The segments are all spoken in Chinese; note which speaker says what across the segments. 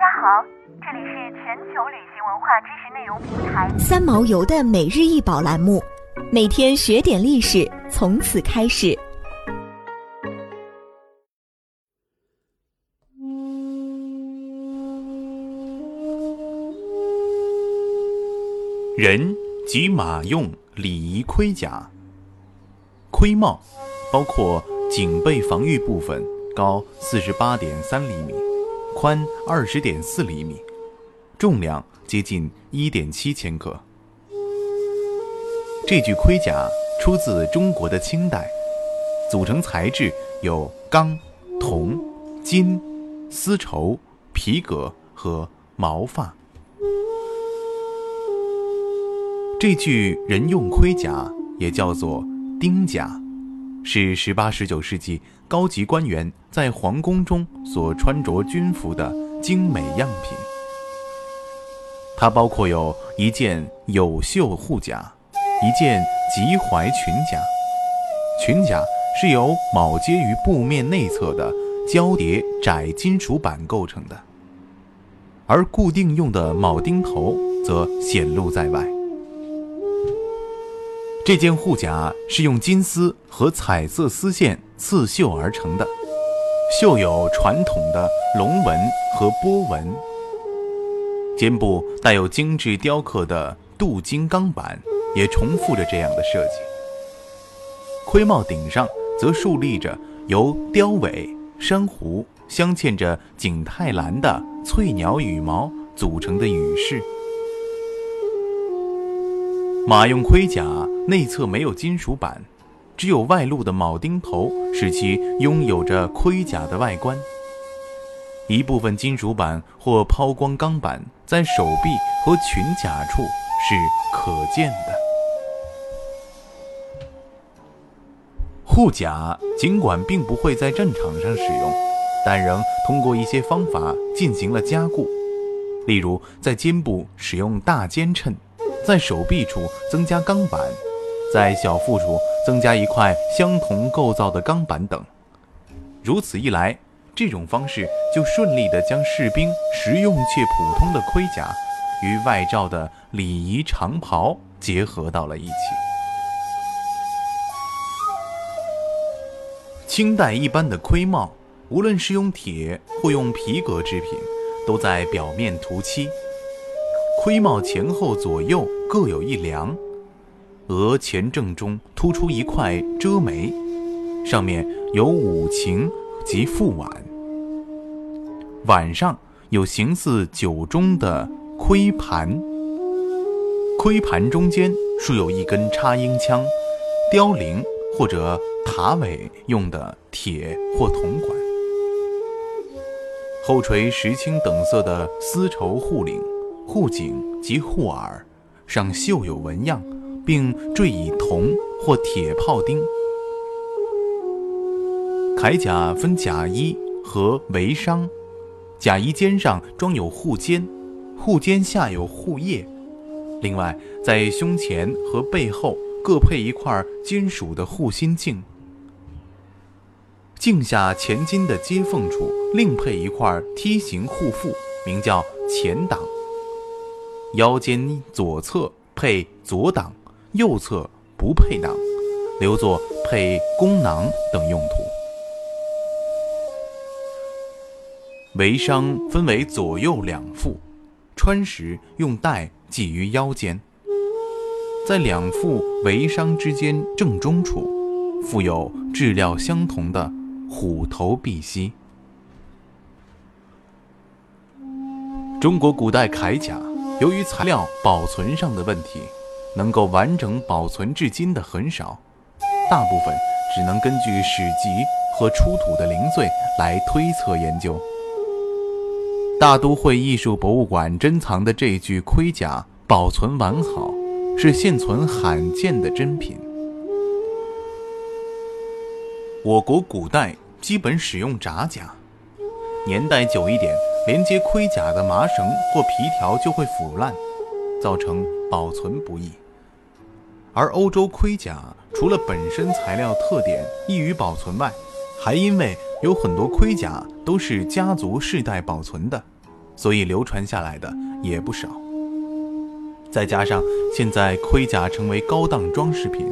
Speaker 1: 家好，这里是全球旅行文化知识内容平台。
Speaker 2: 三毛游的每日一宝栏目，每天学点历史，从此开始。
Speaker 3: 人及马用礼仪盔甲，盔帽包括颈背防御部分，高四十八点三厘米，宽二十点四厘米，重量接近一点七千克。这具盔甲出自中国的清代，组成材质有钢、铜、金、丝绸、皮革和毛发。这具人用盔甲也叫做丁甲，是十八、十九世纪高级官员在皇宫中所穿着军服的精美样品。它包括有一件有袖护甲，一件及踝裙甲。裙甲是由铆接于布面内侧的交叠窄金属板构成的，而固定用的铆钉头则显露在外。这件护甲是用金丝和彩色丝线刺绣而成的，绣有传统的龙纹和波纹，肩部带有精致雕刻的镀金钢板，也重复着这样的设计。盔帽顶上则竖立着由雕尾、珊瑚镶嵌着景泰蓝的翠鸟羽毛组成的羽饰。马用盔甲内侧没有金属板，只有外露的铆钉头，使其拥有着盔甲的外观。一部分金属板或抛光钢板在手臂和裙甲处是可见的。护甲尽管并不会在战场上使用，但仍通过一些方法进行了加固，例如在肩部使用大肩衬。在手臂处增加钢板，在小腹处增加一块相同构造的钢板等。如此一来，这种方式就顺利地将士兵实用且普通的盔甲与外罩的礼仪长袍结合到了一起。清代一般的盔帽，无论是用铁或用皮革制品，都在表面涂漆。盔帽前后左右各有一梁，额前正中突出一块遮眉，上面有五禽及覆碗。碗上有形似酒盅的盔盘，盔盘中间竖有一根插缨枪、凋零或者塔尾用的铁或铜管，后垂石青等色的丝绸护领。护颈及护耳上绣有纹样，并缀以铜或铁炮钉。铠甲分甲衣和围裳，甲衣肩上装有护肩，护肩下有护腋。另外，在胸前和背后各配一块金属的护心镜，镜下前襟的接缝处另配一块梯形护腹，名叫前挡。腰间左侧配左挡，右侧不配挡，留作配弓囊等用途。围裳分为左右两副，穿时用带系于腰间，在两副围裳之间正中处，附有质料相同的虎头碧玺。中国古代铠甲。由于材料保存上的问题，能够完整保存至今的很少，大部分只能根据史籍和出土的零碎来推测研究。大都会艺术博物馆珍藏的这具盔甲保存完好，是现存罕见的珍品。我国古代基本使用札甲，年代久一点。连接盔甲的麻绳或皮条就会腐烂，造成保存不易。而欧洲盔甲除了本身材料特点易于保存外，还因为有很多盔甲都是家族世代保存的，所以流传下来的也不少。再加上现在盔甲成为高档装饰品，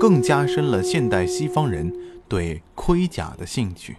Speaker 3: 更加深了现代西方人对盔甲的兴趣。